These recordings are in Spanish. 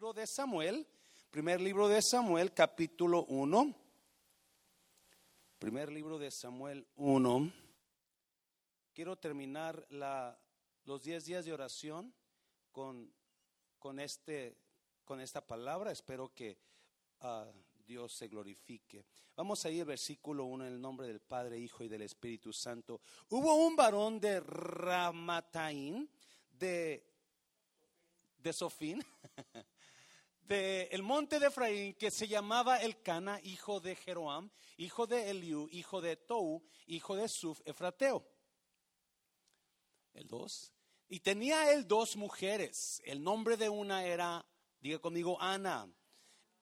libro de Samuel, primer libro de Samuel, capítulo 1. Primer libro de Samuel 1. Quiero terminar los 10 días de oración con, con, este, con esta palabra. Espero que uh, Dios se glorifique. Vamos a ir al versículo 1 en el nombre del Padre, Hijo y del Espíritu Santo. Hubo un varón de Ramataín, de, de Sofín, de el monte de Efraín, que se llamaba Elcana, hijo de Jeroam, hijo de Eliú, hijo de Tou, hijo de Suf, Efrateo. El dos. Y tenía él dos mujeres. El nombre de una era, diga conmigo, Ana.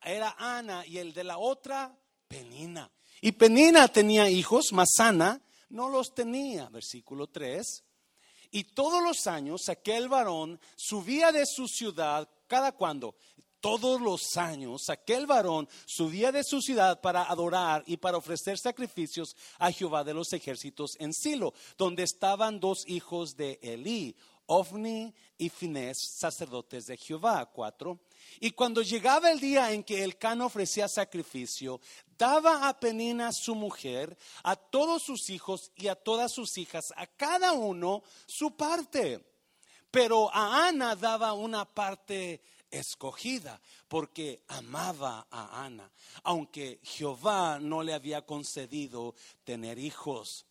Era Ana y el de la otra, Penina. Y Penina tenía hijos, mas Ana no los tenía. Versículo 3. Y todos los años aquel varón subía de su ciudad, cada cuando, todos los años aquel varón subía de su ciudad para adorar y para ofrecer sacrificios a Jehová de los ejércitos en Silo, donde estaban dos hijos de Elí, Ofni y Finés, sacerdotes de Jehová. Cuatro. Y cuando llegaba el día en que el cano ofrecía sacrificio, daba a Penina su mujer, a todos sus hijos y a todas sus hijas, a cada uno su parte. Pero a Ana daba una parte escogida, porque amaba a Ana, aunque Jehová no le había concedido tener hijos.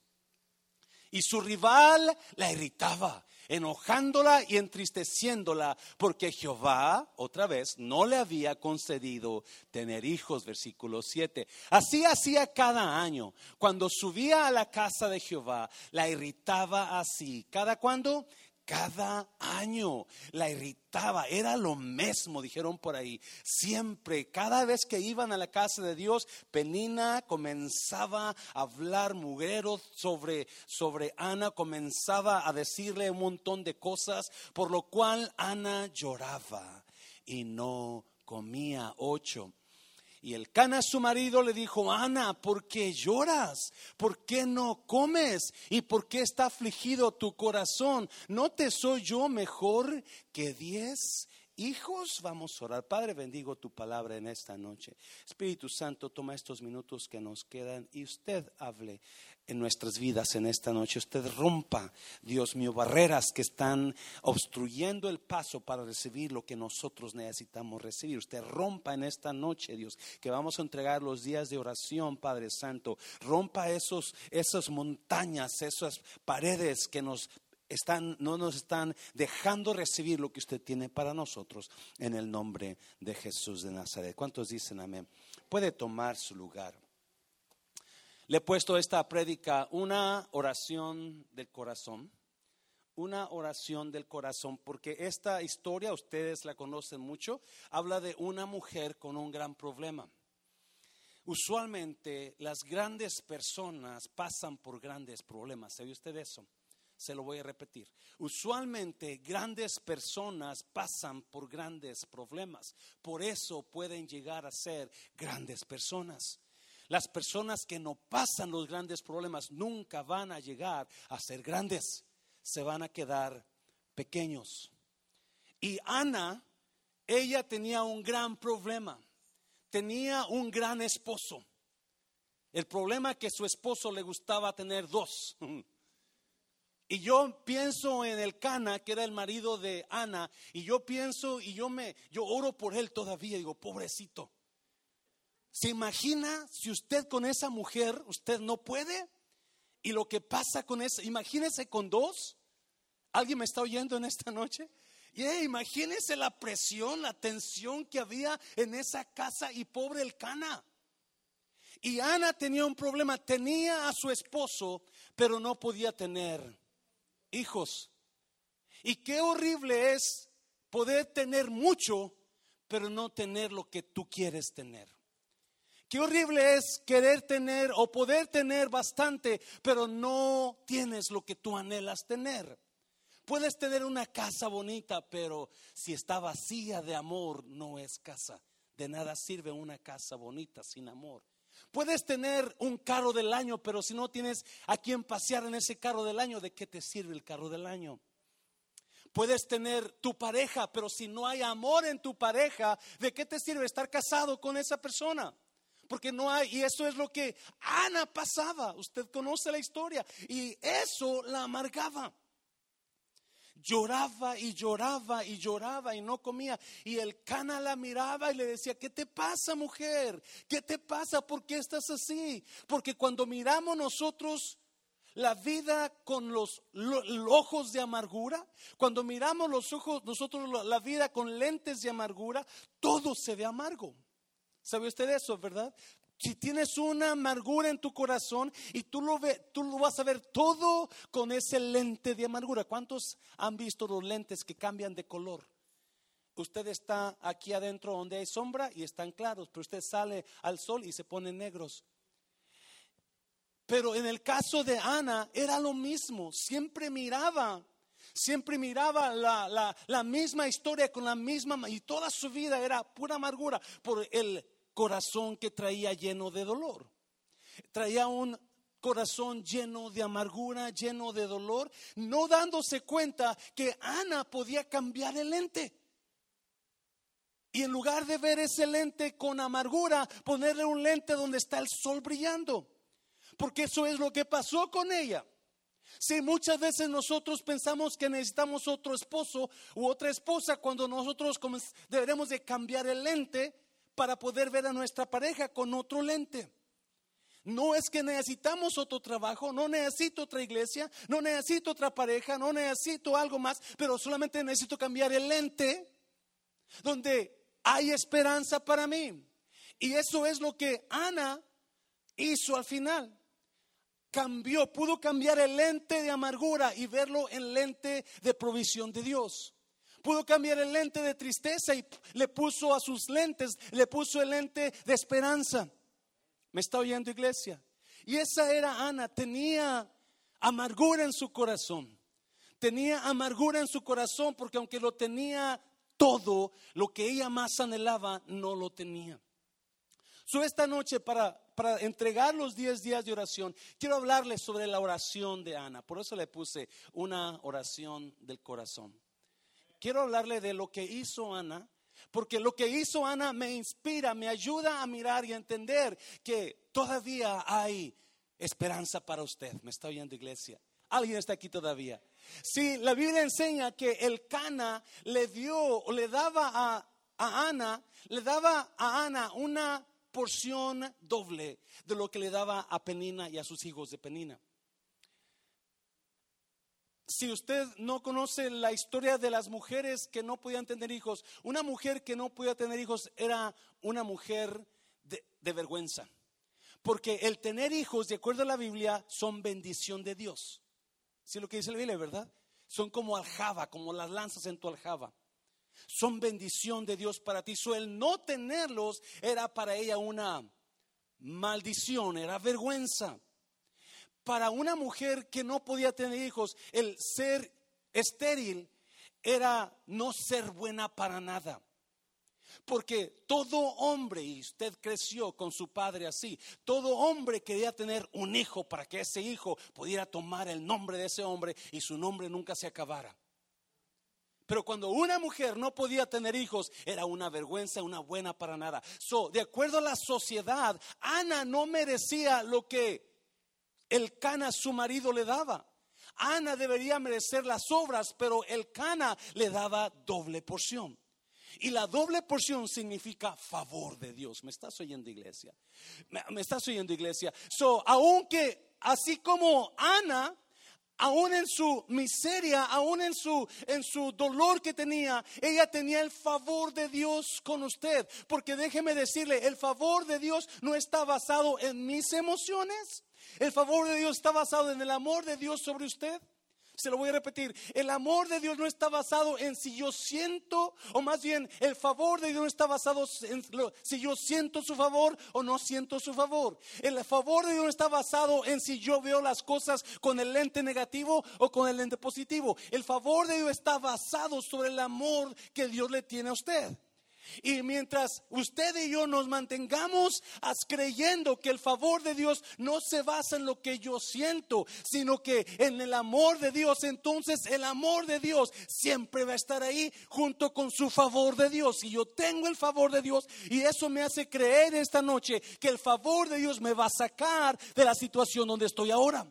Y su rival la irritaba enojándola y entristeciéndola, porque Jehová, otra vez, no le había concedido tener hijos, versículo 7. Así hacía cada año. Cuando subía a la casa de Jehová, la irritaba así. ¿Cada cuándo? Cada año. La irritaba, era lo mismo, dijeron por ahí. Siempre, cada vez que iban a la casa de Dios, Penina comenzaba a hablar mugrero sobre, sobre Ana, comenzaba a decirle un montón de cosas, por lo cual Ana lloraba y no comía. Ocho. Y el Cana, su marido, le dijo, Ana, ¿por qué lloras? ¿Por qué no comes? ¿Y por qué está afligido tu corazón? ¿No te soy yo mejor que diez hijos? Vamos a orar. Padre, bendigo tu palabra en esta noche. Espíritu Santo, toma estos minutos que nos quedan y usted hable en nuestras vidas en esta noche. Usted rompa, Dios mío, barreras que están obstruyendo el paso para recibir lo que nosotros necesitamos recibir. Usted rompa en esta noche, Dios, que vamos a entregar los días de oración, Padre Santo. Rompa esos, esas montañas, esas paredes que nos están, no nos están dejando recibir lo que usted tiene para nosotros en el nombre de Jesús de Nazaret. ¿Cuántos dicen amén? Puede tomar su lugar. Le he puesto esta prédica una oración del corazón, una oración del corazón, porque esta historia, ustedes la conocen mucho, habla de una mujer con un gran problema. Usualmente las grandes personas pasan por grandes problemas. ¿Sabe usted eso? Se lo voy a repetir. Usualmente grandes personas pasan por grandes problemas. Por eso pueden llegar a ser grandes personas. Las personas que no pasan los grandes problemas nunca van a llegar a ser grandes, se van a quedar pequeños. Y Ana, ella tenía un gran problema, tenía un gran esposo. El problema es que su esposo le gustaba tener dos. Y yo pienso en el Cana, que era el marido de Ana, y yo pienso y yo me yo oro por él todavía, digo, pobrecito. ¿Se imagina si usted con esa mujer, usted no puede? Y lo que pasa con esa, imagínese con dos. ¿Alguien me está oyendo en esta noche? Y imagínese la presión, la tensión que había en esa casa y pobre el cana. Y Ana tenía un problema, tenía a su esposo, pero no podía tener hijos. Y qué horrible es poder tener mucho, pero no tener lo que tú quieres tener. Qué horrible es querer tener o poder tener bastante, pero no tienes lo que tú anhelas tener. Puedes tener una casa bonita, pero si está vacía de amor, no es casa. De nada sirve una casa bonita sin amor. Puedes tener un carro del año, pero si no tienes a quien pasear en ese carro del año, ¿de qué te sirve el carro del año? Puedes tener tu pareja, pero si no hay amor en tu pareja, ¿de qué te sirve estar casado con esa persona? Porque no hay, y eso es lo que Ana pasaba. Usted conoce la historia, y eso la amargaba. Lloraba y lloraba y lloraba y no comía. Y el cana la miraba y le decía, ¿qué te pasa mujer? ¿Qué te pasa? ¿Por qué estás así? Porque cuando miramos nosotros la vida con los, ojos de amargura, cuando miramos los ojos, nosotros la vida con lentes de amargura, todo se ve amargo. ¿Sabe usted eso, verdad? Si tienes una amargura en tu corazón y tú lo, ve, tú lo vas a ver todo con ese lente de amargura. ¿Cuántos han visto los lentes que cambian de color? Usted está aquí adentro donde hay sombra y están claros, pero usted sale al sol y se ponen negros. Pero en el caso de Ana era lo mismo, siempre miraba, siempre miraba la, la, misma historia con la misma, y toda su vida era pura amargura por el corazón que traía lleno de dolor. Traía un corazón lleno de amargura, lleno de dolor, no dándose cuenta que Ana podía cambiar el lente. Y en lugar de ver ese lente con amargura, ponerle un lente donde está el sol brillando porque eso es lo que pasó con ella. Si muchas veces nosotros pensamos que necesitamos otro esposo u otra esposa cuando nosotros deberemos de cambiar el lente para poder ver a nuestra pareja con otro lente. No es que necesitamos otro trabajo, no necesito otra iglesia, no necesito otra pareja, no necesito algo más, pero solamente necesito cambiar el lente donde hay esperanza para mí. Y eso es lo que Ana hizo al final cambió, pudo cambiar el lente de amargura y verlo en lente de provisión de Dios. Pudo cambiar el lente de tristeza y le puso a sus lentes, le puso el lente de esperanza. ¿Me está oyendo iglesia? Y esa era Ana, tenía amargura en su corazón. Tenía amargura en su corazón porque aunque lo tenía todo, lo que ella más anhelaba no lo tenía. So esta noche para para entregar los 10 días de oración, quiero hablarles sobre la oración de Ana. Por eso le puse una oración del corazón. Quiero hablarle de lo que hizo Ana, porque lo que hizo Ana me inspira, me ayuda a mirar y a entender que todavía hay esperanza para usted. ¿Me está oyendo, iglesia? ¿Alguien está aquí todavía? Si la Biblia enseña que el Cana le dio le daba a Ana, le daba a Ana una porción doble de lo que le daba a Penina y a sus hijos de Penina. Si usted no conoce la historia de las mujeres que no podían tener hijos, una mujer que no podía tener hijos era una mujer de, vergüenza. Porque el tener hijos, de acuerdo a la Biblia, son bendición de Dios. Si lo que dice la Biblia, ¿verdad? Son como aljaba, como las lanzas en tu aljaba son bendición de Dios para ti. So, el no tenerlos era para ella una maldición, era vergüenza. Para una mujer que no podía tener hijos, el ser estéril era no ser buena para nada. Porque todo hombre, y usted creció con su padre así, todo hombre quería tener un hijo para que ese hijo pudiera tomar el nombre de ese hombre y su nombre nunca se acabara. Pero cuando una mujer no podía tener hijos, era una vergüenza, una buena para nada. So, de acuerdo a la sociedad, Ana no merecía lo que el Cana, su marido, le daba. Ana debería merecer las obras, pero el Cana le daba doble porción. Y la doble porción significa favor de Dios. ¿Me estás oyendo, iglesia? ¿Me, me estás oyendo, iglesia? So, aunque así como Ana aún en su miseria, aún en su, en su dolor que tenía, ella tenía el favor de Dios con usted. Porque déjeme decirle, el favor de Dios no está basado en mis emociones. El favor de Dios está basado en el amor de Dios sobre usted. Se lo voy a repetir. El amor de Dios no está basado en si yo siento, o más bien el favor de Dios no está basado en si yo siento su favor o no siento su favor. El favor de Dios no está basado en si yo veo las cosas con el lente negativo o con el lente positivo. El favor de Dios está basado sobre el amor que Dios le tiene a usted. Y mientras usted y yo nos mantengamos creyendo que el favor de Dios no se basa en lo que yo siento, sino que en el amor de Dios, entonces el amor de Dios siempre va a estar ahí junto con su favor de Dios. Y yo tengo el favor de Dios y eso me hace creer esta noche que el favor de Dios me va a sacar de la situación donde estoy ahora.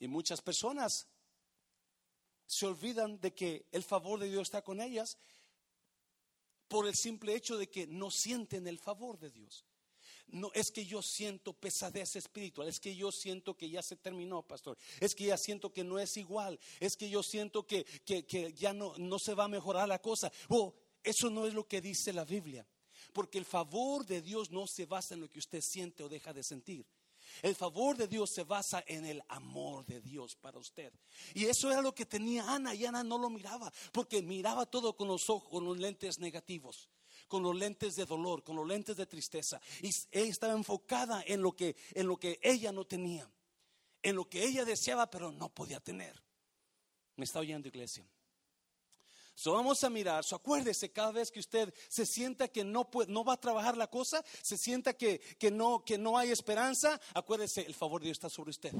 Y muchas personas se olvidan de que el favor de Dios está con ellas por el simple hecho de que no sienten el favor de Dios. No es que yo siento pesadez espiritual, es que yo siento que ya se terminó, pastor. Es que ya siento que no es igual, es que yo siento que, ya no, no se va a mejorar la cosa. Oh, eso no es lo que dice la Biblia, porque el favor de Dios no se basa en lo que usted siente o deja de sentir. El favor de Dios se basa en el amor de Dios para usted. Y eso era lo que tenía Ana y Ana no lo miraba porque miraba todo con los ojos, con los lentes negativos, con los lentes de dolor, con los lentes de tristeza. Y ella estaba enfocada en lo que, en lo que ella no tenía, en lo que ella deseaba pero no podía tener. ¿Me está oyendo iglesia? So vamos a mirar, so acuérdese cada vez que usted se sienta que no, puede, no va a trabajar la cosa, se sienta que, que, no, que no hay esperanza, acuérdese, el favor de Dios está sobre usted.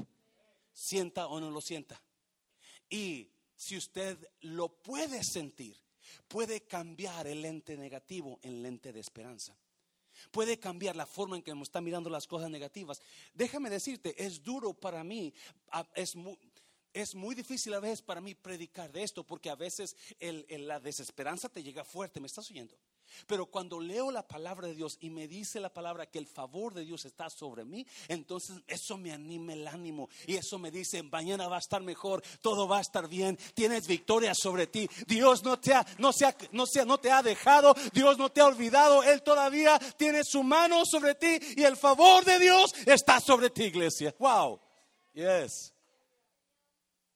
Sienta o no lo sienta. Y si usted lo puede sentir, puede cambiar el lente negativo en lente de esperanza. Puede cambiar la forma en que está mirando las cosas negativas. Déjame decirte, es duro para mí, es muy, es muy difícil a veces para mí predicar de esto porque a veces la desesperanza te llega fuerte, ¿me estás oyendo? Pero cuando leo la palabra de Dios y me dice la palabra que el favor de Dios está sobre mí, entonces eso me anima el ánimo y eso me dice, mañana va a estar mejor, todo va a estar bien, tienes victoria sobre ti. Dios no te ha, no se no no te ha dejado, Dios no te ha olvidado, Él todavía tiene su mano sobre ti y el favor de Dios está sobre ti, iglesia. Wow. Yes.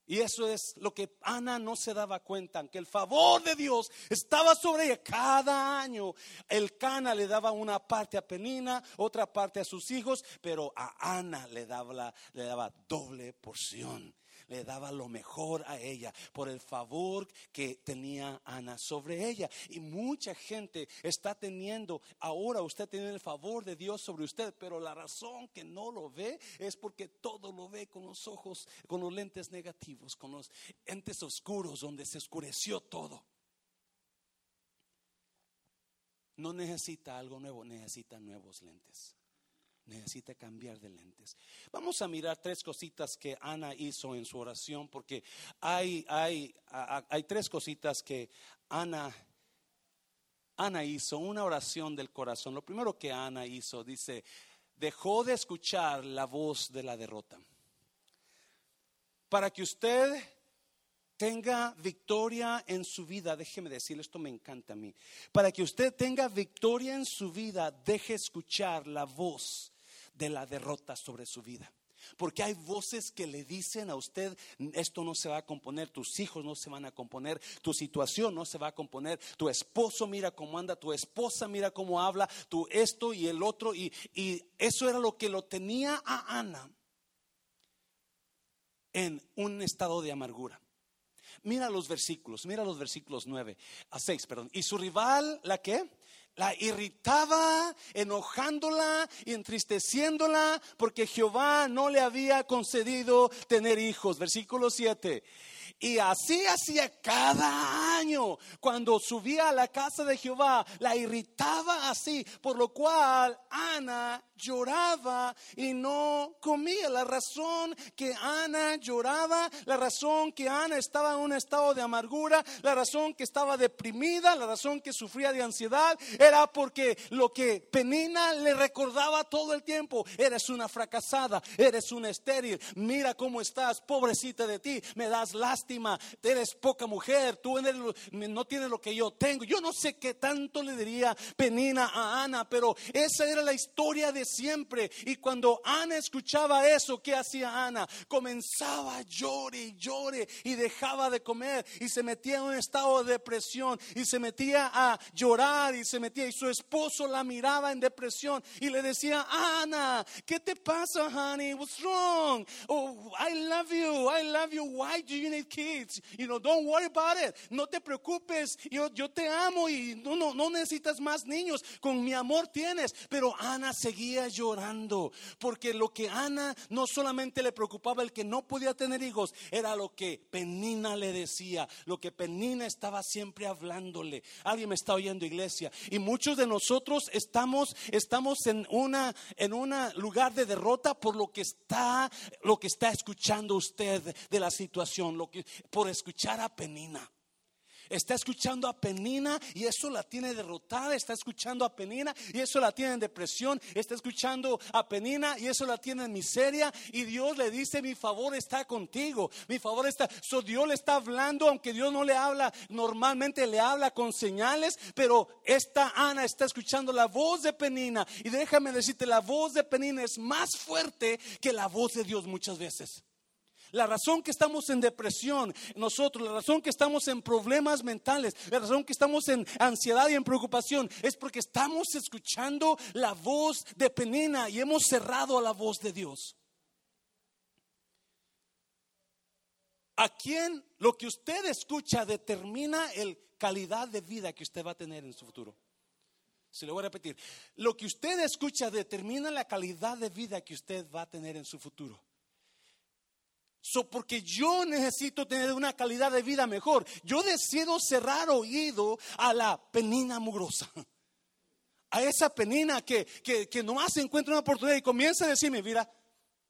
Y eso es lo que Ana no se daba cuenta, que el favor de Dios estaba sobre ella. Cada año el Cana le daba una parte a Penina, otra parte a sus hijos, pero a Ana le daba, le daba doble porción le daba lo mejor a ella por el favor que tenía Ana sobre ella. Y mucha gente está teniendo, ahora usted tiene el favor de Dios sobre usted, pero la razón que no lo ve es porque todo lo ve con los ojos, con los lentes negativos, con los entes oscuros donde se oscureció todo. No necesita algo nuevo, necesita nuevos lentes necesita cambiar de lentes. Vamos a mirar tres cositas que Ana hizo en su oración, porque hay, hay, hay tres cositas que Ana, Ana hizo, una oración del corazón. Lo primero que Ana hizo, dice, dejó de escuchar la voz de la derrota. Para que usted tenga victoria en su vida, déjeme decirle, esto me encanta a mí. Para que usted tenga victoria en su vida, deje escuchar la voz de la derrota sobre su vida. Porque hay voces que le dicen a usted, esto no se va a componer, tus hijos no se van a componer, tu situación no se va a componer, tu esposo mira cómo anda, tu esposa mira cómo habla, tu esto y el otro. Y, y eso era lo que lo tenía a Ana en un estado de amargura. Mira los versículos, mira los versículos 9 a 6, perdón. Y su rival, ¿la qué? La irritaba, enojándola y entristeciéndola porque Jehová no le había concedido tener hijos. Versículo 7. Y así hacía cada año. Cuando subía a la casa de Jehová, la irritaba así, por lo cual Ana lloraba y no comía. La razón que Ana lloraba, la razón que Ana estaba en un estado de amargura, la razón que estaba deprimida, la razón que sufría de ansiedad, era porque lo que Penina le recordaba todo el tiempo, eres una fracasada, eres una estéril, mira cómo estás, pobrecita de ti, me das lástima, eres poca mujer, tú no tienes lo que yo tengo. Yo no sé qué tanto le diría Penina a Ana, pero esa era la historia de siempre. Y cuando Ana escuchaba eso, ¿qué hacía Ana? Comenzaba a llorar y llore y dejaba de comer y se metía en un estado de depresión y se metía a llorar y se metía y su esposo la miraba en depresión y le decía, Ana, ¿qué te pasa, honey? What's wrong? Oh, I love you, I love you. Why do you need kids. You know, don't worry about it. No te preocupes. Yo, yo te amo y no, no, no necesitas más niños. Con mi amor tienes. Pero Ana seguía llorando. Porque lo que Ana no solamente le preocupaba el que no podía tener hijos, era lo que Penina le decía. Lo que Penina estaba siempre hablándole. Alguien me está oyendo, iglesia. Y muchos de nosotros estamos, estamos en una, en un lugar de derrota por lo que está, lo que está escuchando usted de la situación, lo que, por escuchar a Penina. Está escuchando a Penina y eso la tiene derrotada. Está escuchando a Penina y eso la tiene en depresión. Está escuchando a Penina y eso la tiene en miseria. Y Dios le dice: Mi favor está contigo. Mi favor está. So Dios le está hablando, aunque Dios no le habla, normalmente le habla con señales. Pero esta Ana está escuchando la voz de Penina. Y déjame decirte: la voz de Penina es más fuerte que la voz de Dios muchas veces. La razón que estamos en depresión, nosotros, la razón que estamos en problemas mentales, la razón que estamos en ansiedad y en preocupación, es porque estamos escuchando la voz de Penina y hemos cerrado a la voz de Dios. ¿A quién lo que usted escucha determina la calidad de vida que usted va a tener en su futuro? Se lo voy a repetir. Lo que usted escucha determina la calidad de vida que usted va a tener en su futuro. So, porque yo necesito tener una calidad de vida mejor. Yo decido cerrar oído a la penina mugrosa. A esa penina que, que, que nomás encuentra una oportunidad y comienza a decirme, mira,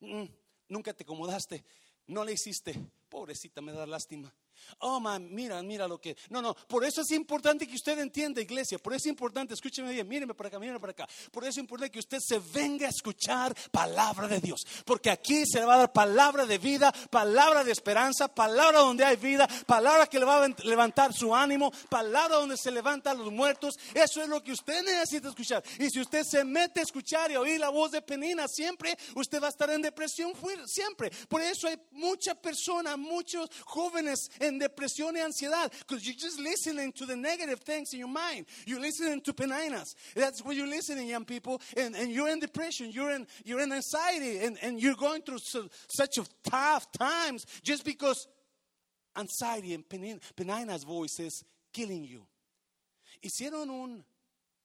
mm, nunca te acomodaste, no le hiciste. Pobrecita, me da lástima. Oh, man, mira, mira lo que. No, no, por eso es importante que usted entienda, iglesia. Por eso es importante, escúcheme bien, míreme para acá, míreme para acá. Por eso es importante que usted se venga a escuchar palabra de Dios. Porque aquí se le va a dar palabra de vida, palabra de esperanza, palabra donde hay vida, palabra que le va a levantar su ánimo, palabra donde se levantan los muertos. Eso es lo que usted necesita escuchar. Y si usted se mete a escuchar y oír la voz de Penina, siempre usted va a estar en depresión, siempre. Por eso hay muchas personas, muchos jóvenes en depresión y ansiedad because you're just listening to the negative things in your mind. You're listening to peninas. That's what you're listening, young people. And, and you're in depression, you're in, you're in anxiety, and, and you're going through so, such tough times just because anxiety and penina's voice is killing you. Hicieron un,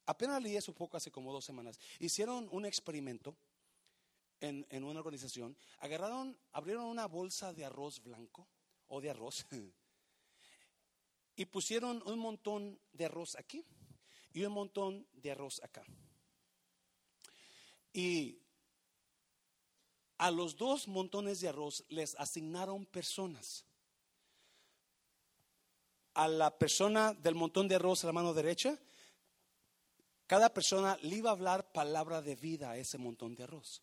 apenas leí eso poco hace como dos semanas, hicieron un experimento en, en, una organización, agarraron, abrieron una bolsa de arroz blanco o de arroz y pusieron un montón de arroz aquí y un montón de arroz acá. Y a los dos montones de arroz les asignaron personas. A la persona del montón de arroz a la mano derecha, cada persona le iba a hablar palabra de vida a ese montón de arroz.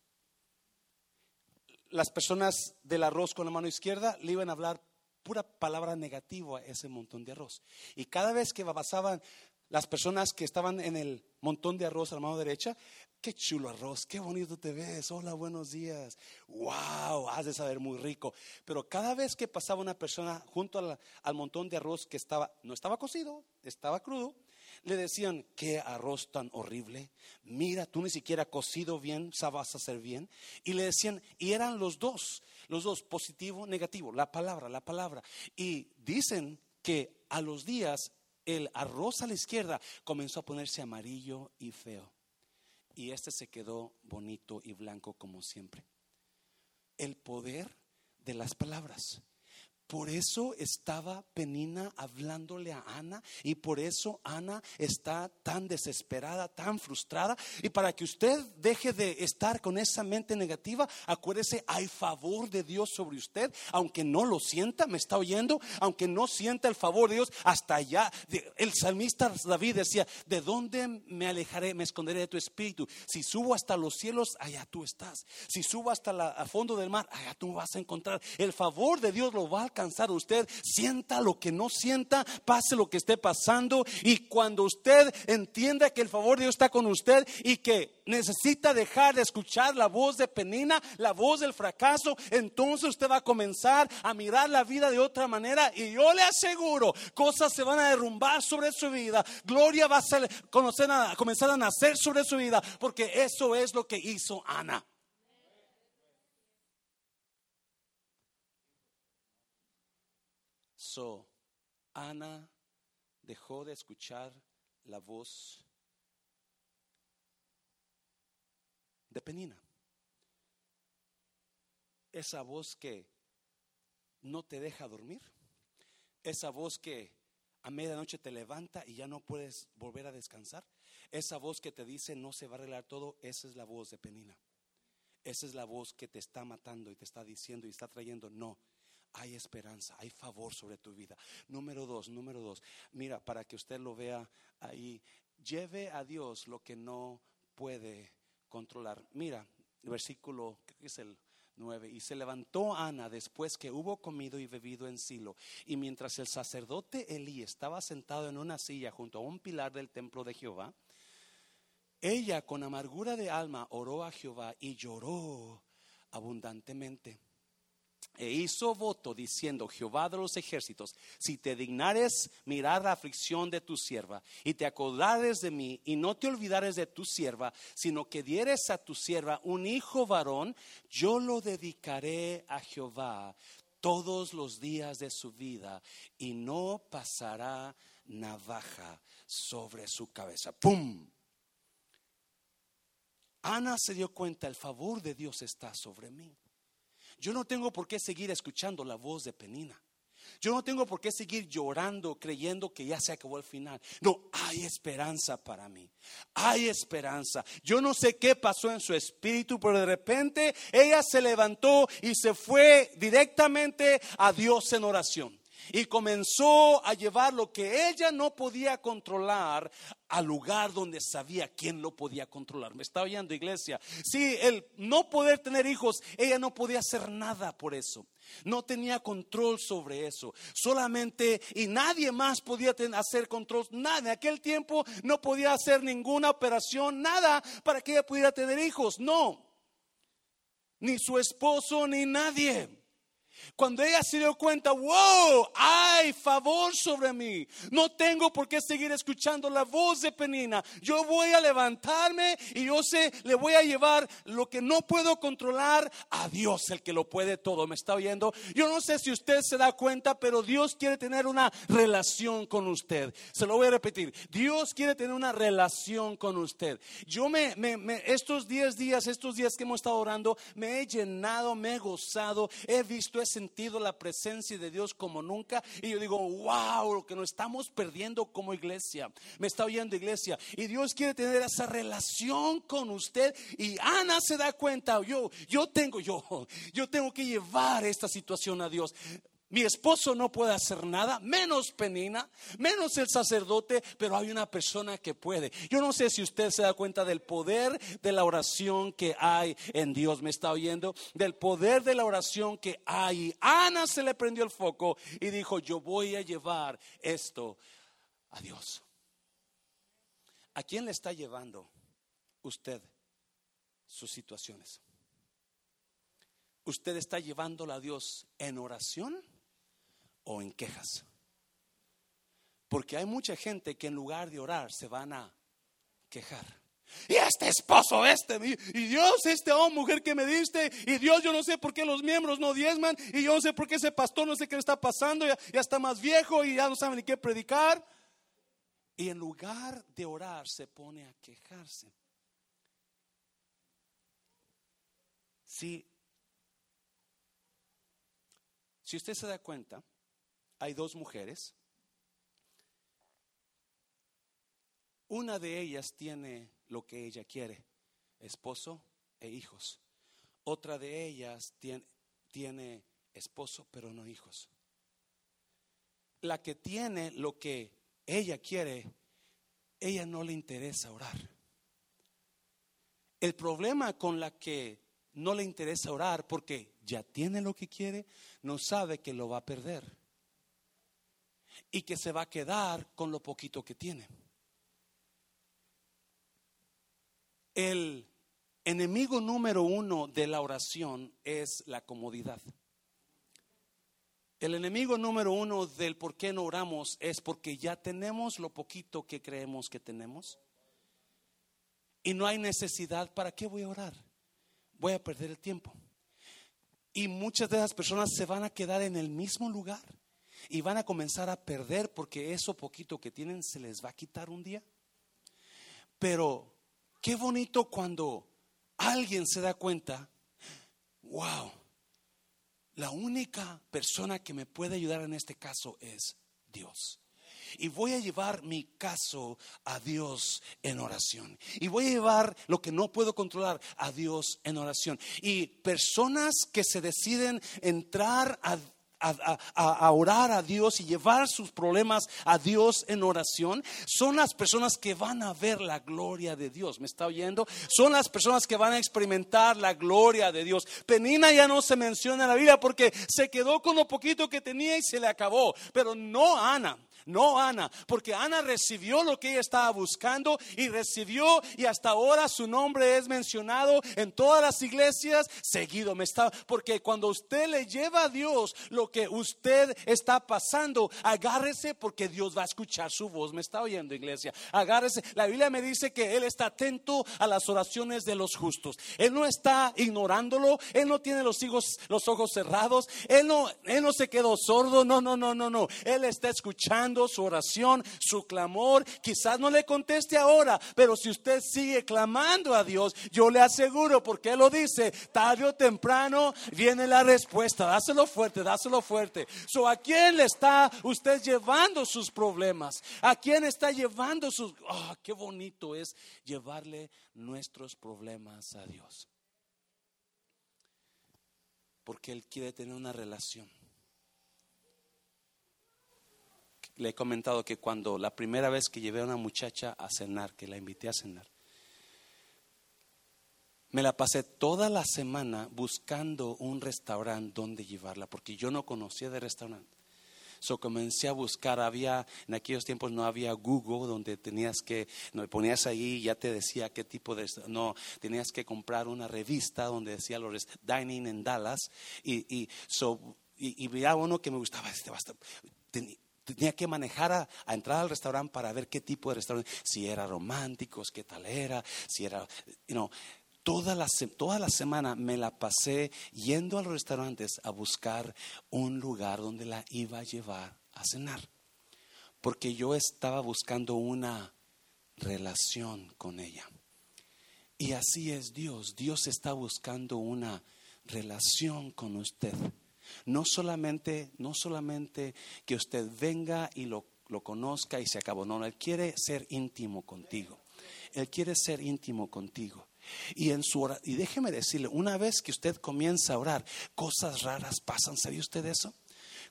Las personas del arroz con la mano izquierda le iban a hablar pura palabra negativa a ese montón de arroz. Y cada vez que pasaban las personas que estaban en el montón de arroz a la mano derecha, qué chulo arroz, qué bonito te ves, hola, buenos días, wow, has de saber muy rico. Pero cada vez que pasaba una persona junto al, al montón de arroz que estaba, no estaba cocido, estaba crudo, le decían, qué arroz tan horrible, mira, tú ni siquiera cocido bien, sabes hacer bien. Y le decían, y eran los dos, los dos, positivo, negativo, la palabra, la palabra. Y dicen que a los días el arroz a la izquierda comenzó a ponerse amarillo y feo. Y este se quedó bonito y blanco como siempre. El poder de las palabras. Por eso estaba Penina hablándole a Ana y por eso Ana está tan desesperada, tan frustrada. Y para que usted deje de estar con esa mente negativa, acuérdese, hay favor de Dios sobre usted, aunque no lo sienta, me está oyendo, aunque no sienta el favor de Dios, hasta allá. El salmista David decía, ¿de dónde me alejaré, me esconderé de tu espíritu? Si subo hasta los cielos, allá tú estás. Si subo hasta el fondo del mar, allá tú vas a encontrar. El favor de Dios lo va a alcanzar usted, sienta lo que no sienta, pase lo que esté pasando y cuando usted entienda que el favor de Dios está con usted y que necesita dejar de escuchar la voz de Penina, la voz del fracaso, entonces usted va a comenzar a mirar la vida de otra manera y yo le aseguro, cosas se van a derrumbar sobre su vida, gloria va a, a comenzar a nacer sobre su vida, porque eso es lo que hizo Ana. So, Ana dejó de escuchar la voz de Penina. Esa voz que no te deja dormir. Esa voz que a medianoche te levanta y ya no puedes volver a descansar. Esa voz que te dice no se va a arreglar todo, esa es la voz de Penina. Esa es la voz que te está matando y te está diciendo y está trayendo, no, hay esperanza, hay favor sobre tu vida. Número dos, número dos, mira, para que usted lo vea ahí, lleve a Dios lo que no puede controlar. Mira, versículo, que es el 9. Y se levantó Ana después que hubo comido y bebido en Silo. Y mientras el sacerdote Elí estaba sentado en una silla junto a un pilar del templo de Jehová, ella con amargura de alma oró a Jehová y lloró abundantemente. E hizo voto diciendo, Jehová de los ejércitos, si te dignares mirar la aflicción de tu sierva y te acordares de mí y no te olvidares de tu sierva, sino que dieres a tu sierva un hijo varón, yo lo dedicaré a Jehová todos los días de su vida y no pasará navaja sobre su cabeza. ¡Pum! Ana se dio cuenta, el favor de Dios está sobre mí. Yo no tengo por qué seguir escuchando la voz de Penina. Yo no tengo por qué seguir llorando creyendo que ya se acabó el final. No, hay esperanza para mí. Hay esperanza. Yo no sé qué pasó en su espíritu, pero de repente ella se levantó y se fue directamente a Dios en oración y comenzó a llevar lo que ella no podía controlar al lugar donde sabía quién lo podía controlar. Me está oyendo, iglesia. Sí, el no poder tener hijos, ella no podía hacer nada por eso. No tenía control sobre eso. Solamente, y nadie más podía hacer control. Nada. En aquel tiempo no podía hacer ninguna operación, nada para que ella pudiera tener hijos. No. Ni su esposo, ni nadie. Cuando ella se dio cuenta, wow, hay favor sobre mí. No tengo por qué seguir escuchando la voz de Penina. Yo voy a levantarme y yo sé, le voy a llevar lo que no puedo controlar a Dios, el que lo puede todo. ¿Me está oyendo? Yo no sé si usted se da cuenta, pero Dios quiere tener una relación con usted. Se lo voy a repetir. Dios quiere tener una relación con usted. Yo me, me estos 10 días, estos días que hemos estado orando, me he llenado, me he gozado, he visto sentido la presencia de Dios como nunca. Y yo digo, wow, lo que nos estamos perdiendo como iglesia. Me está oyendo iglesia. Y Dios quiere tener esa relación con usted. Y Ana se da cuenta, yo, yo tengo, yo, yo tengo que llevar esta situación a Dios. Mi esposo no puede hacer nada, menos Penina, menos el sacerdote, pero hay una persona que puede. Yo no sé si usted se da cuenta del poder de la oración que hay en Dios. ¿Me está oyendo? Del poder de la oración que hay. Ana se le prendió el foco y dijo, yo voy a llevar esto a Dios. ¿A quién le está llevando usted sus situaciones? ¿Usted está llevándola a Dios en oración? O en quejas. Porque hay mucha gente que en lugar de orar se van a quejar. Y este esposo, este, y Dios, este hombre, mujer que me diste, y Dios, yo no sé por qué los miembros no diezman, y yo no sé por qué ese pastor no sé qué le está pasando, ya, ya está más viejo y ya no sabe ni qué predicar. Y en lugar de orar se pone a quejarse. Si, si usted se da cuenta, hay dos mujeres. Una de ellas tiene lo que ella quiere, esposo e hijos. Otra de ellas tiene, esposo pero no hijos. La que tiene lo que ella quiere, ella no le interesa orar. El problema con la que no le interesa orar porque ya tiene lo que quiere, no sabe que lo va a perder y que se va a quedar con lo poquito que tiene. El enemigo número uno de la oración es la comodidad. El enemigo número uno del por qué no oramos es porque ya tenemos lo poquito que creemos que tenemos. Y no hay necesidad, ¿para qué voy a orar? Voy a perder el tiempo. Y muchas de las personas se van a quedar en el mismo lugar y van a comenzar a perder porque eso poquito que tienen se les va a quitar un día. Pero qué bonito cuando alguien se da cuenta, wow, la única persona que me puede ayudar en este caso es Dios. Y voy a llevar mi caso a Dios en oración. Y voy a llevar lo que no puedo controlar a Dios en oración. Y personas que se deciden entrar a a, orar a Dios y llevar sus problemas a Dios en oración, son las personas que van a ver la gloria de Dios. ¿Me está oyendo? Son las personas que van a experimentar la gloria de Dios. Penina ya no se menciona en la Biblia porque se quedó con lo poquito que tenía y se le acabó. Pero no Ana. No Ana, porque Ana recibió lo que ella estaba buscando y recibió y hasta ahora su nombre es mencionado en todas las iglesias seguido. Me está, porque cuando usted le lleva a Dios lo que usted está pasando, agárrese porque Dios va a escuchar su voz. Me está oyendo, iglesia. Agárrese. La Biblia me dice que Él está atento a las oraciones de los justos. Él no está ignorándolo. Él no tiene los, hijos, los ojos cerrados. Él no, él no se quedó sordo. No, no, no, no, no. Él está escuchando su oración, su clamor. Quizás no le conteste ahora, pero si usted sigue clamando a Dios, yo le aseguro, porque Él lo dice, tarde o temprano viene la respuesta. Dáselo fuerte, dáselo fuerte. So, ¿A quién le está usted llevando sus problemas? ¿A quién está llevando sus... Oh, qué bonito es llevarle nuestros problemas a Dios. Porque Él quiere tener una relación le he comentado que cuando la primera vez que llevé a una muchacha a cenar, que la invité a cenar, me la pasé toda la semana buscando un restaurante donde llevarla, porque yo no conocía de restaurante. So comencé a buscar, había, en aquellos tiempos no había Google donde tenías que, no, ponías ahí y ya te decía qué tipo de, no, tenías que comprar una revista donde decía los dining en Dallas y, y, so, y, veía uno que me gustaba, este basta, tenía que manejar a, entrar al restaurante para ver qué tipo de restaurante, si era románticos, qué tal era, si era, you know, toda la, toda la semana me la pasé yendo a los restaurantes a buscar un lugar donde la iba a llevar a cenar. Porque yo estaba buscando una relación con ella. Y así es Dios. Dios está buscando una relación con usted. No solamente, no solamente que usted venga y lo, lo conozca y se acabó. No, Él quiere ser íntimo contigo. Él quiere ser íntimo contigo. Y, en su y déjeme decirle, una vez que usted comienza a orar, cosas raras pasan. ¿Sabía usted eso?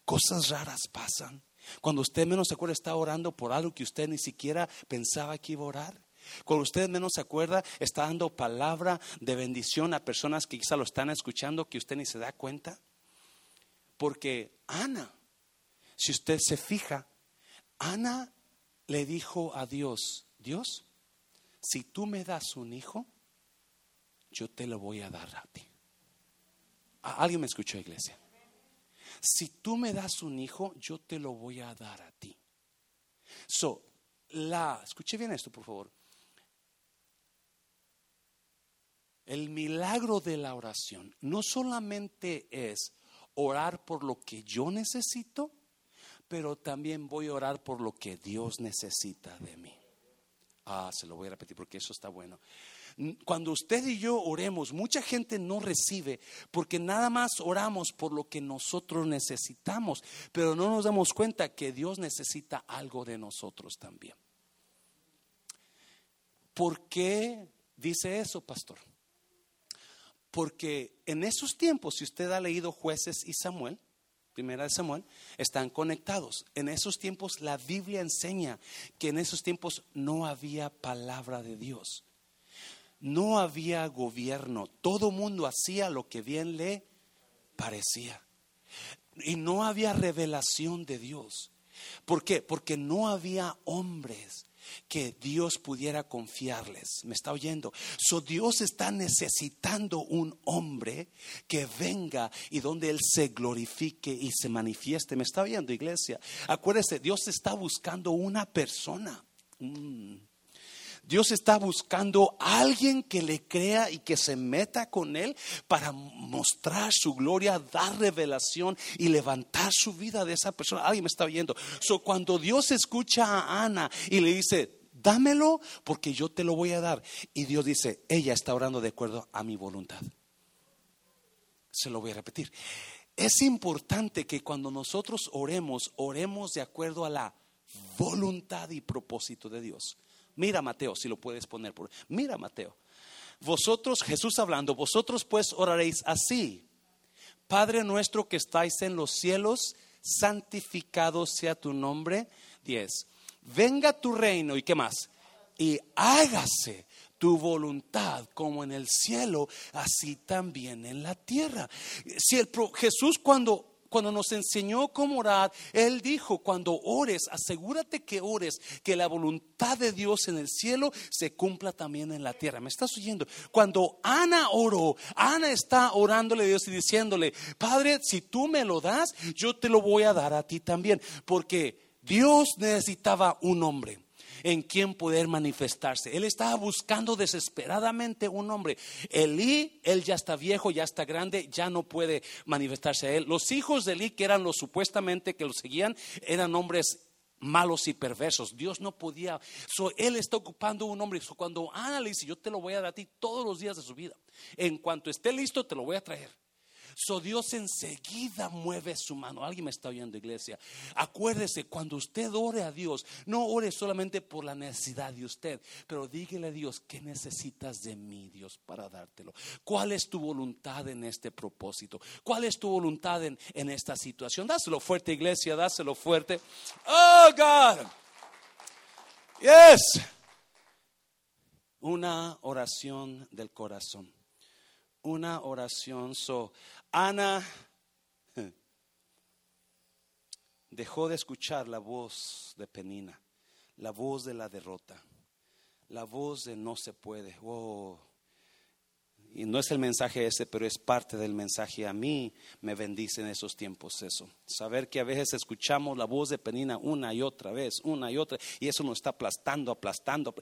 Cosas raras pasan. Cuando usted menos se acuerda, está orando por algo que usted ni siquiera pensaba que iba a orar. Cuando usted menos se acuerda, está dando palabra de bendición a personas que quizá lo están escuchando que usted ni se da cuenta. Porque Ana, si usted se fija, Ana le dijo a Dios, Dios, si tú me das un hijo, yo te lo voy a dar a ti. ¿Alguien me escuchó, iglesia? Si tú me das un hijo, yo te lo voy a dar a ti. So, la, escuche bien esto, por favor. El milagro de la oración no solamente es orar por lo que yo necesito, pero también voy a orar por lo que Dios necesita de mí. Ah, se lo voy a repetir porque eso está bueno. Cuando usted y yo oremos, mucha gente no recibe porque nada más oramos por lo que nosotros necesitamos, pero no nos damos cuenta que Dios necesita algo de nosotros también. ¿Por qué dice eso, pastor? Porque en esos tiempos, si usted ha leído jueces y Samuel, primera de Samuel, están conectados. En esos tiempos la Biblia enseña que en esos tiempos no había palabra de Dios. No había gobierno. Todo mundo hacía lo que bien le parecía. Y no había revelación de Dios. ¿Por qué? Porque no había hombres que Dios pudiera confiarles. ¿Me está oyendo? So Dios está necesitando un hombre que venga y donde Él se glorifique y se manifieste. ¿Me está oyendo, iglesia? Acuérdese, Dios está buscando una persona. Mm. Dios está buscando a alguien que le crea y que se meta con él para mostrar su gloria, dar revelación y levantar su vida de esa persona. Alguien me está viendo. So, cuando Dios escucha a Ana y le dice, dámelo porque yo te lo voy a dar. Y Dios dice, ella está orando de acuerdo a mi voluntad. Se lo voy a repetir. Es importante que cuando nosotros oremos, oremos de acuerdo a la voluntad y propósito de Dios. Mira Mateo, si lo puedes poner por. Mira Mateo. Vosotros, Jesús hablando, vosotros pues oraréis así. Padre nuestro que estáis en los cielos, santificado sea tu nombre. 10. Venga tu reino y qué más. Y hágase tu voluntad como en el cielo, así también en la tierra. Si el Jesús cuando cuando nos enseñó cómo orar, Él dijo, cuando ores, asegúrate que ores, que la voluntad de Dios en el cielo se cumpla también en la tierra. ¿Me estás oyendo? Cuando Ana oró, Ana está orándole a Dios y diciéndole, Padre, si tú me lo das, yo te lo voy a dar a ti también, porque Dios necesitaba un hombre en quien poder manifestarse. Él estaba buscando desesperadamente un hombre. Elí, él ya está viejo, ya está grande, ya no puede manifestarse a él. Los hijos de Elí, que eran los supuestamente que lo seguían, eran hombres malos y perversos. Dios no podía. él está ocupando un hombre. cuando Ana le dice, yo te lo voy a dar a ti todos los días de su vida. En cuanto esté listo, te lo voy a traer. So Dios enseguida mueve su mano. Alguien me está oyendo, iglesia. Acuérdese, cuando usted ore a Dios, no ore solamente por la necesidad de usted, pero dígale a Dios, ¿qué necesitas de mí, Dios, para dártelo? ¿Cuál es tu voluntad en este propósito? ¿Cuál es tu voluntad en, en esta situación? Dáselo fuerte, iglesia, dáselo fuerte. Oh, God. Yes. Una oración del corazón. Una oración. So, Ana dejó de escuchar la voz de Penina, la voz de la derrota, la voz de no se puede. Oh. Y no es el mensaje ese, pero es parte del mensaje. A mí me bendice en esos tiempos eso. Saber que a veces escuchamos la voz de Penina una y otra vez, una y otra, y eso nos está aplastando, aplastando.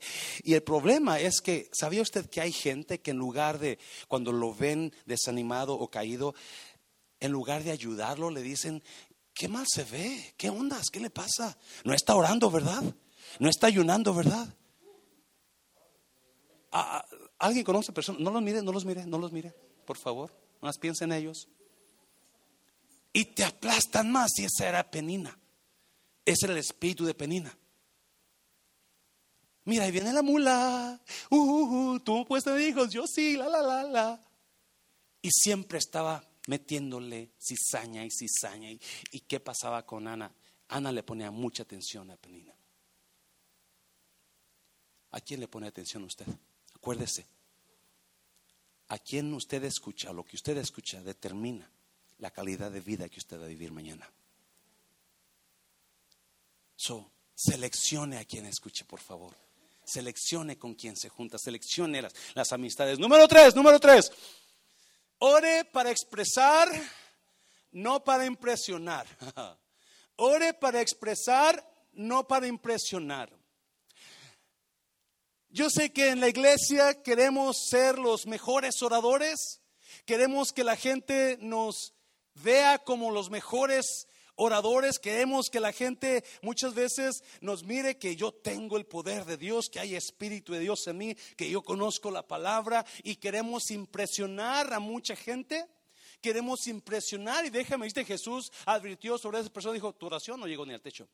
Y el problema es que, ¿sabía usted que hay gente que en lugar de, cuando lo ven desanimado o caído, en lugar de ayudarlo, le dicen, ¿qué mal se ve? ¿Qué ondas? ¿Qué le pasa? No está orando, ¿verdad? No está ayunando, ¿verdad? Ah, ah, ¿Alguien conoce personas? No los mire, no los mire, no los mire, por favor. No más piensen en ellos. Y te aplastan más y esa era Penina. Ese era el espíritu de Penina. Mira, ahí viene la mula. Uh, uh, uh tú puedes tener hijos, yo sí, la, la, la, la. Y siempre estaba metiéndole cizaña y cizaña. ¿Y, y qué pasaba con Ana? Ana le ponía mucha atención a Penina. ¿A quién le pone atención usted? Acuérdese, a quién usted escucha, lo que usted escucha determina la calidad de vida que usted va a vivir mañana. So, seleccione a quien escuche, por favor. Seleccione con quien se junta, seleccione las, las amistades. Número tres, número tres. Ore para expresar, no para impresionar. Ore para expresar, no para impresionar. Yo sé que en la iglesia queremos ser los mejores oradores, queremos que la gente nos vea como los mejores oradores, queremos que la gente muchas veces nos mire que yo tengo el poder de Dios, que hay espíritu de Dios en mí, que yo conozco la palabra y queremos impresionar a mucha gente. Queremos impresionar y déjame, dice Jesús advirtió sobre esa persona, dijo, tu oración no llegó ni al techo.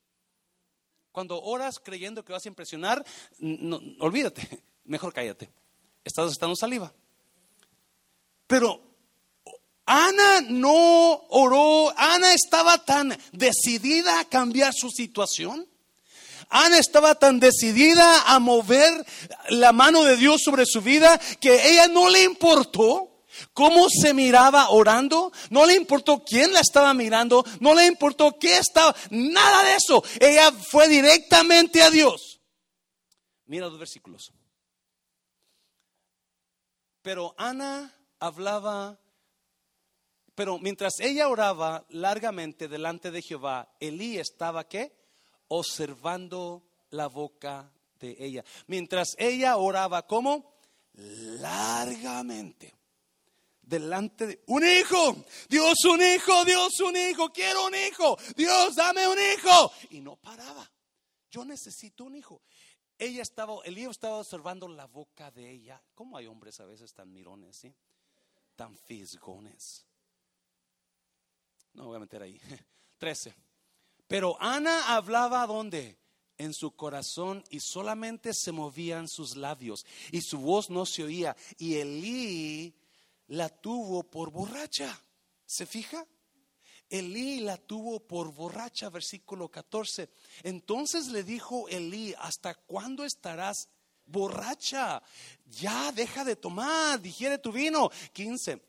Cuando oras creyendo que vas a impresionar, no, olvídate, mejor cállate. Estás estando saliva. Pero Ana no oró, Ana estaba tan decidida a cambiar su situación. Ana estaba tan decidida a mover la mano de Dios sobre su vida que ella no le importó cómo se miraba orando, no le importó quién la estaba mirando, no le importó qué estaba, nada de eso. Ella fue directamente a Dios. Mira los versículos. Pero Ana hablaba, pero mientras ella oraba largamente delante de Jehová, Elí estaba qué? Observando la boca de ella. Mientras ella oraba, ¿cómo? Largamente. Delante de un hijo, Dios un hijo, Dios un hijo, quiero un hijo, Dios dame un hijo. Y no paraba. Yo necesito un hijo. Ella estaba, el hijo estaba observando la boca de ella. ¿Cómo hay hombres a veces tan mirones, ¿sí? tan fisgones? No voy a meter ahí. 13. Pero Ana hablaba dónde? En su corazón y solamente se movían sus labios y su voz no se oía. Y Elí la tuvo por borracha. ¿Se fija? Elí la tuvo por borracha, versículo 14. Entonces le dijo Elí, ¿hasta cuándo estarás borracha? Ya deja de tomar, digiere tu vino. 15.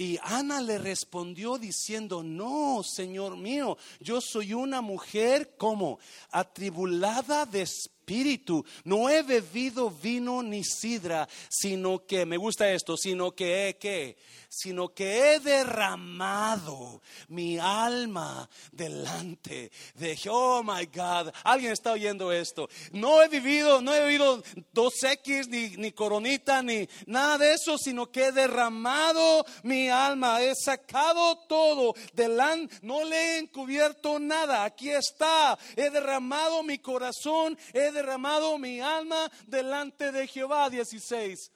Y Ana le respondió diciendo, no, Señor mío, yo soy una mujer como atribulada de espíritu. No he bebido vino ni sidra, sino que, me gusta esto, sino que he que sino que he derramado mi alma delante de oh my God. Alguien está oyendo esto. No he vivido, no he vivido dos X ni, ni coronita ni nada de eso, sino que he derramado mi alma, he sacado todo delante, no le he encubierto nada. Aquí está, he derramado mi corazón, he derramado mi alma delante de Jehová 16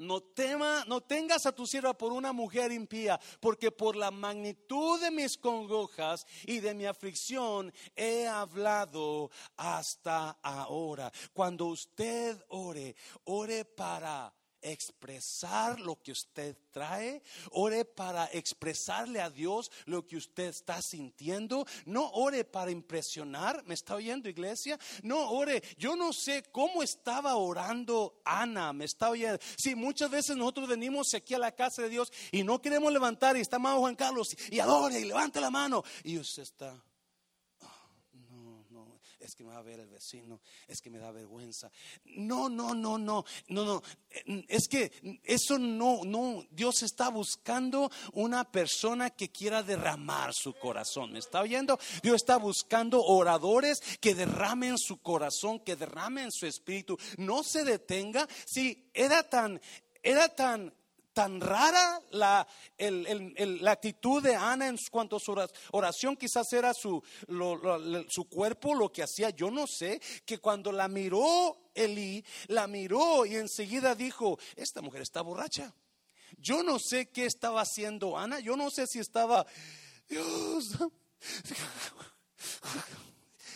no tema, no tengas a tu sierva por una mujer impía, porque por la magnitud de mis congojas y de mi aflicción he hablado hasta ahora. Cuando usted ore, ore para expresar lo que usted trae, ore para expresarle a Dios lo que usted está sintiendo, no ore para impresionar, ¿me está oyendo iglesia? No ore, yo no sé cómo estaba orando Ana, ¿me está oyendo? Si muchas veces nosotros venimos aquí a la casa de Dios y no queremos levantar y está amado Juan Carlos y adore y levanta la mano. Y usted está es que me va a ver el vecino, es que me da vergüenza. No, no, no, no, no, no. Es que eso no, no. Dios está buscando una persona que quiera derramar su corazón. ¿Me está oyendo? Dios está buscando oradores que derramen su corazón, que derramen su espíritu. No se detenga. Si era tan, era tan tan rara la, la, actitud de Ana en cuanto a su oración, quizás era su, su cuerpo lo que hacía, yo no sé, que cuando la miró Elí, la miró y enseguida dijo, esta mujer está borracha. Yo no sé qué estaba haciendo Ana, yo no sé si estaba, Dios,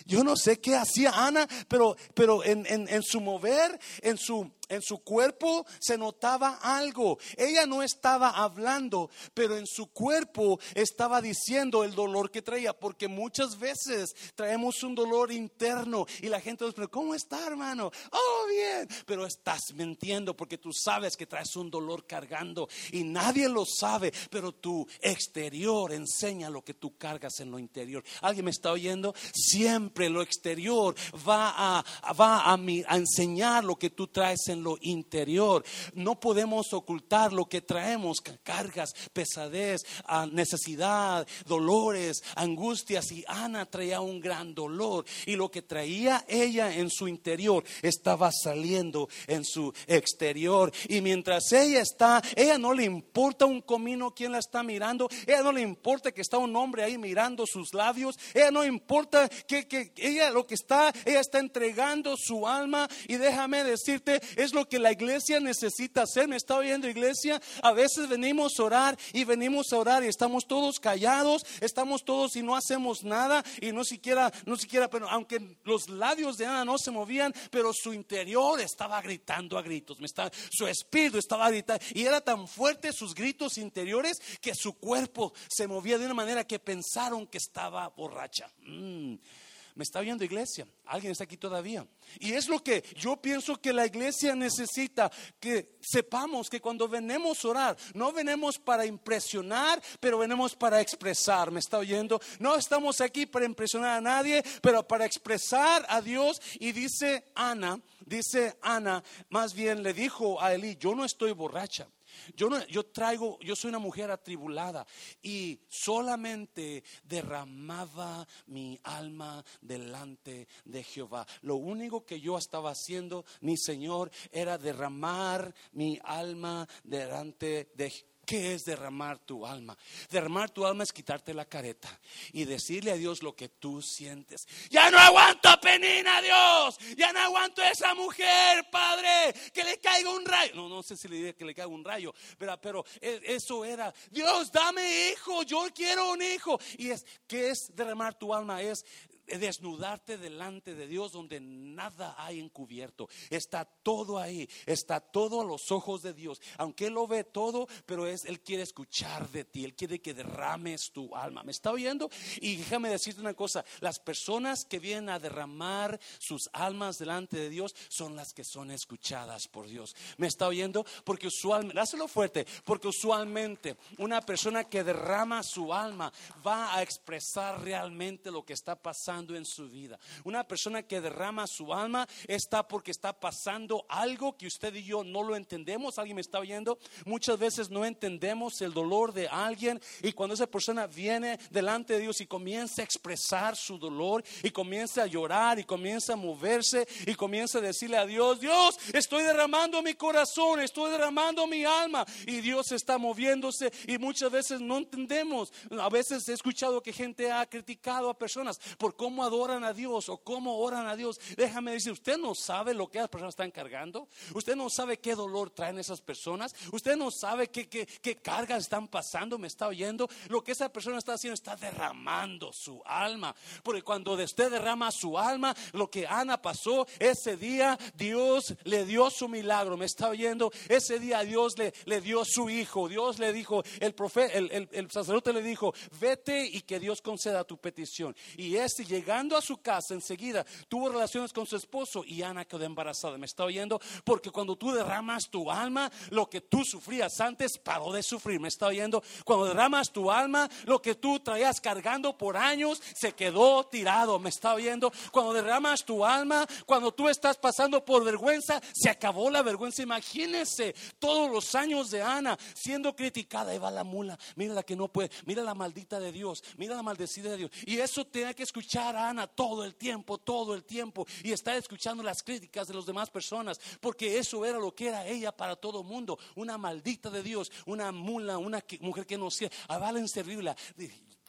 yo no sé qué hacía Ana, pero, pero en, en su mover, en su, en su cuerpo se notaba algo. Ella no estaba hablando, pero en su cuerpo estaba diciendo el dolor que traía, porque muchas veces traemos un dolor interno y la gente nos pregunta, ¿cómo está hermano? Oh, bien, pero estás mintiendo porque tú sabes que traes un dolor cargando y nadie lo sabe, pero tu exterior enseña lo que tú cargas en lo interior. ¿Alguien me está oyendo? Siempre lo exterior va a, va a, a enseñar lo que tú traes en lo interior. No podemos ocultar lo que traemos, cargas, pesadez, ah, necesidad, dolores, angustias. Y Ana traía un gran dolor. Y lo que traía ella en su interior estaba saliendo en su exterior. Y mientras ella está, ella no le importa un comino quien la está mirando. Ella no le importa que está un hombre ahí mirando sus labios. Ella no importa que, que ella lo que está, ella está entregando su alma. Y déjame decirte, es lo que la iglesia necesita hacer. ¿Me está oyendo iglesia? A veces venimos a orar y venimos a orar y estamos todos callados, estamos todos y no hacemos nada y no siquiera, no siquiera, pero aunque los labios de Ana no se movían, pero su interior estaba gritando a gritos. Me está, su espíritu estaba gritando y era tan fuerte sus gritos interiores que su cuerpo se movía de una manera que pensaron que estaba borracha. Mm. ¿Me está viendo iglesia? ¿Alguien está aquí todavía? Y es lo que yo pienso que la iglesia necesita, que sepamos que cuando venimos a orar, no venimos para impresionar, pero venimos para expresar. ¿Me está oyendo? No estamos aquí para impresionar a nadie, pero para expresar a Dios. Y dice Ana, dice Ana, más bien le dijo a Eli, yo no estoy borracha. Yo, no, yo traigo, yo soy una mujer atribulada y solamente derramaba mi alma delante de Jehová. Lo único que yo estaba haciendo, mi Señor, era derramar mi alma delante de Jehová ¿Qué es derramar tu alma? Derramar tu alma es quitarte la careta y decirle a Dios lo que tú sientes. Ya no aguanto a Penina, Dios. Ya no aguanto a esa mujer, Padre. Que le caiga un rayo. No, no sé si le diré que le caiga un rayo, pero, e, eso era. Dios, dame hijo. Yo quiero un hijo. Y es, ¿qué es derramar tu alma? Es desnudarte delante de Dios donde nada hay encubierto. Está todo ahí, está todo a los ojos de Dios. Aunque Él lo ve todo, pero es, Él quiere escuchar de ti, Él quiere que derrames tu alma. ¿Me está oyendo? Y déjame decirte una cosa, las personas que vienen a derramar sus almas delante de Dios son las que son escuchadas por Dios. ¿Me está oyendo? Porque usualmente, dáselo fuerte, porque usualmente una persona que derrama su alma va a expresar realmente lo que está pasando en su vida. Una persona que derrama su alma está porque está pasando algo que usted y yo no lo entendemos. ¿Alguien me está oyendo? Muchas veces no entendemos el dolor de alguien y cuando esa persona viene delante de Dios y comienza a expresar su dolor y comienza a llorar y comienza a moverse y comienza a decirle a Dios, Dios, estoy derramando mi corazón, estoy derramando mi alma y Dios está moviéndose y muchas veces no entendemos. A veces he escuchado que gente ha criticado a personas por cómo adoran a Dios o cómo oran a Dios. Déjame decir, usted no sabe lo que las personas están cargando. Usted no sabe qué dolor traen esas personas. Usted no sabe qué, qué, qué cargas están pasando. Me está oyendo. Lo que esa persona está haciendo está derramando su alma. Porque cuando usted derrama su alma, lo que Ana pasó ese día, Dios le dio su milagro. Me está oyendo. Ese día Dios le, le dio su hijo. Dios le dijo, el, profeta, el, el, sacerdote le dijo, vete y que Dios conceda tu petición. Y este llegando a su casa enseguida tuvo relaciones con su esposo y Ana quedó embarazada. ¿Me está oyendo? Porque cuando tú derramas tu alma, lo que tú sufrías antes paró de sufrir. ¿Me está oyendo? Cuando derramas tu alma, lo que tú traías cargando por años se quedó tirado. ¿Me está oyendo? Cuando derramas tu alma, cuando tú estás pasando por vergüenza, se acabó la vergüenza. Imagínense todos los años de Ana siendo criticada. Ahí va la mula. Mira la que no puede. Mira la maldita de Dios. Mira la maldecida de Dios. Y eso tiene que escuchar a Ana todo el tiempo, todo el tiempo y está escuchando las críticas de las demás personas, porque eso era lo que era ella para todo el mundo, una maldita de Dios, una mula, una mujer que no sé, a Valen servirla.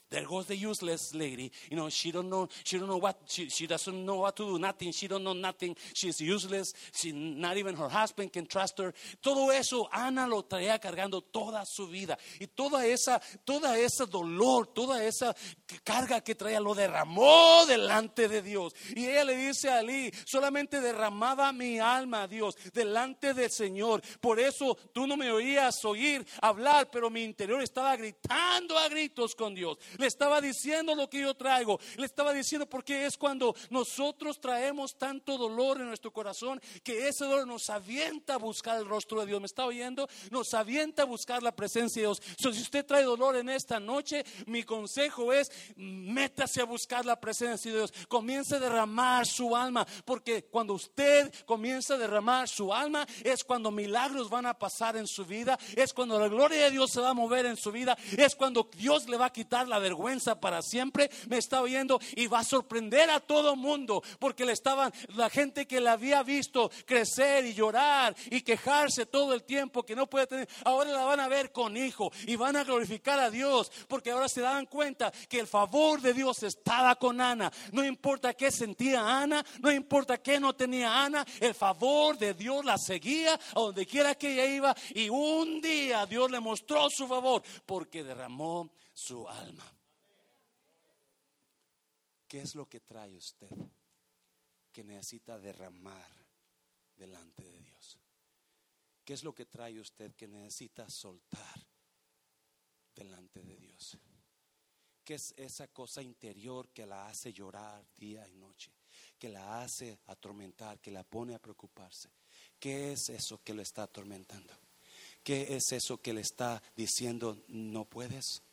There goes the useless lady. You know, she don't know, she don't know what, she, she doesn't know what to do, nothing, she don't know nothing, she's useless, she, not even her husband can trust her. Todo eso Ana lo traía cargando toda su vida. Y toda esa, toda esa dolor, toda esa carga que traía lo derramó delante de Dios. Y ella le dice a Ali, solamente derramaba mi alma a Dios delante del Señor. Por eso tú no me oías oír hablar, pero mi interior estaba gritando a gritos con Dios le estaba diciendo lo que yo traigo, le estaba diciendo porque es cuando nosotros traemos tanto dolor en nuestro corazón que ese dolor nos avienta a buscar el rostro de Dios. ¿Me está oyendo? Nos avienta a buscar la presencia de Dios. si usted trae dolor en esta noche, mi consejo es métase a buscar la presencia de Dios. Comience a derramar su alma, porque cuando usted comienza a derramar su alma es cuando milagros van a pasar en su vida, es cuando la gloria de Dios se va a mover en su vida, es cuando Dios le va a quitar la vergüenza para siempre, me está oyendo y va a sorprender a todo mundo, porque le estaban, la gente que la había visto crecer y llorar y quejarse todo el tiempo que no puede tener, ahora la van a ver con hijo y van a glorificar a Dios, porque ahora se dan cuenta que el favor de Dios estaba con Ana. No importa qué sentía Ana, no importa qué no tenía Ana, el favor de Dios la seguía a donde quiera que ella iba y un día Dios le mostró su favor porque derramó su alma. ¿Qué es lo que trae usted que necesita derramar delante de Dios? ¿Qué es lo que trae usted que necesita soltar delante de Dios? ¿Qué es esa cosa interior que la hace llorar día y noche? Que la hace atormentar, que la pone a preocuparse. ¿Qué es eso que le está atormentando? ¿Qué es eso que le está diciendo no puedes?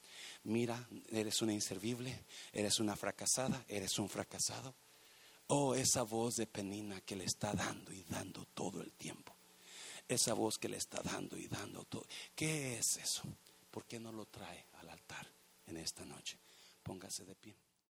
Mira, eres una inservible, eres una fracasada, eres un fracasado. Oh, esa voz de Penina que le está dando y dando todo el tiempo. esa voz que le está dando y dando todo. ¿Qué es eso? ¿Por qué no lo trae al altar en esta noche? Póngase de pie.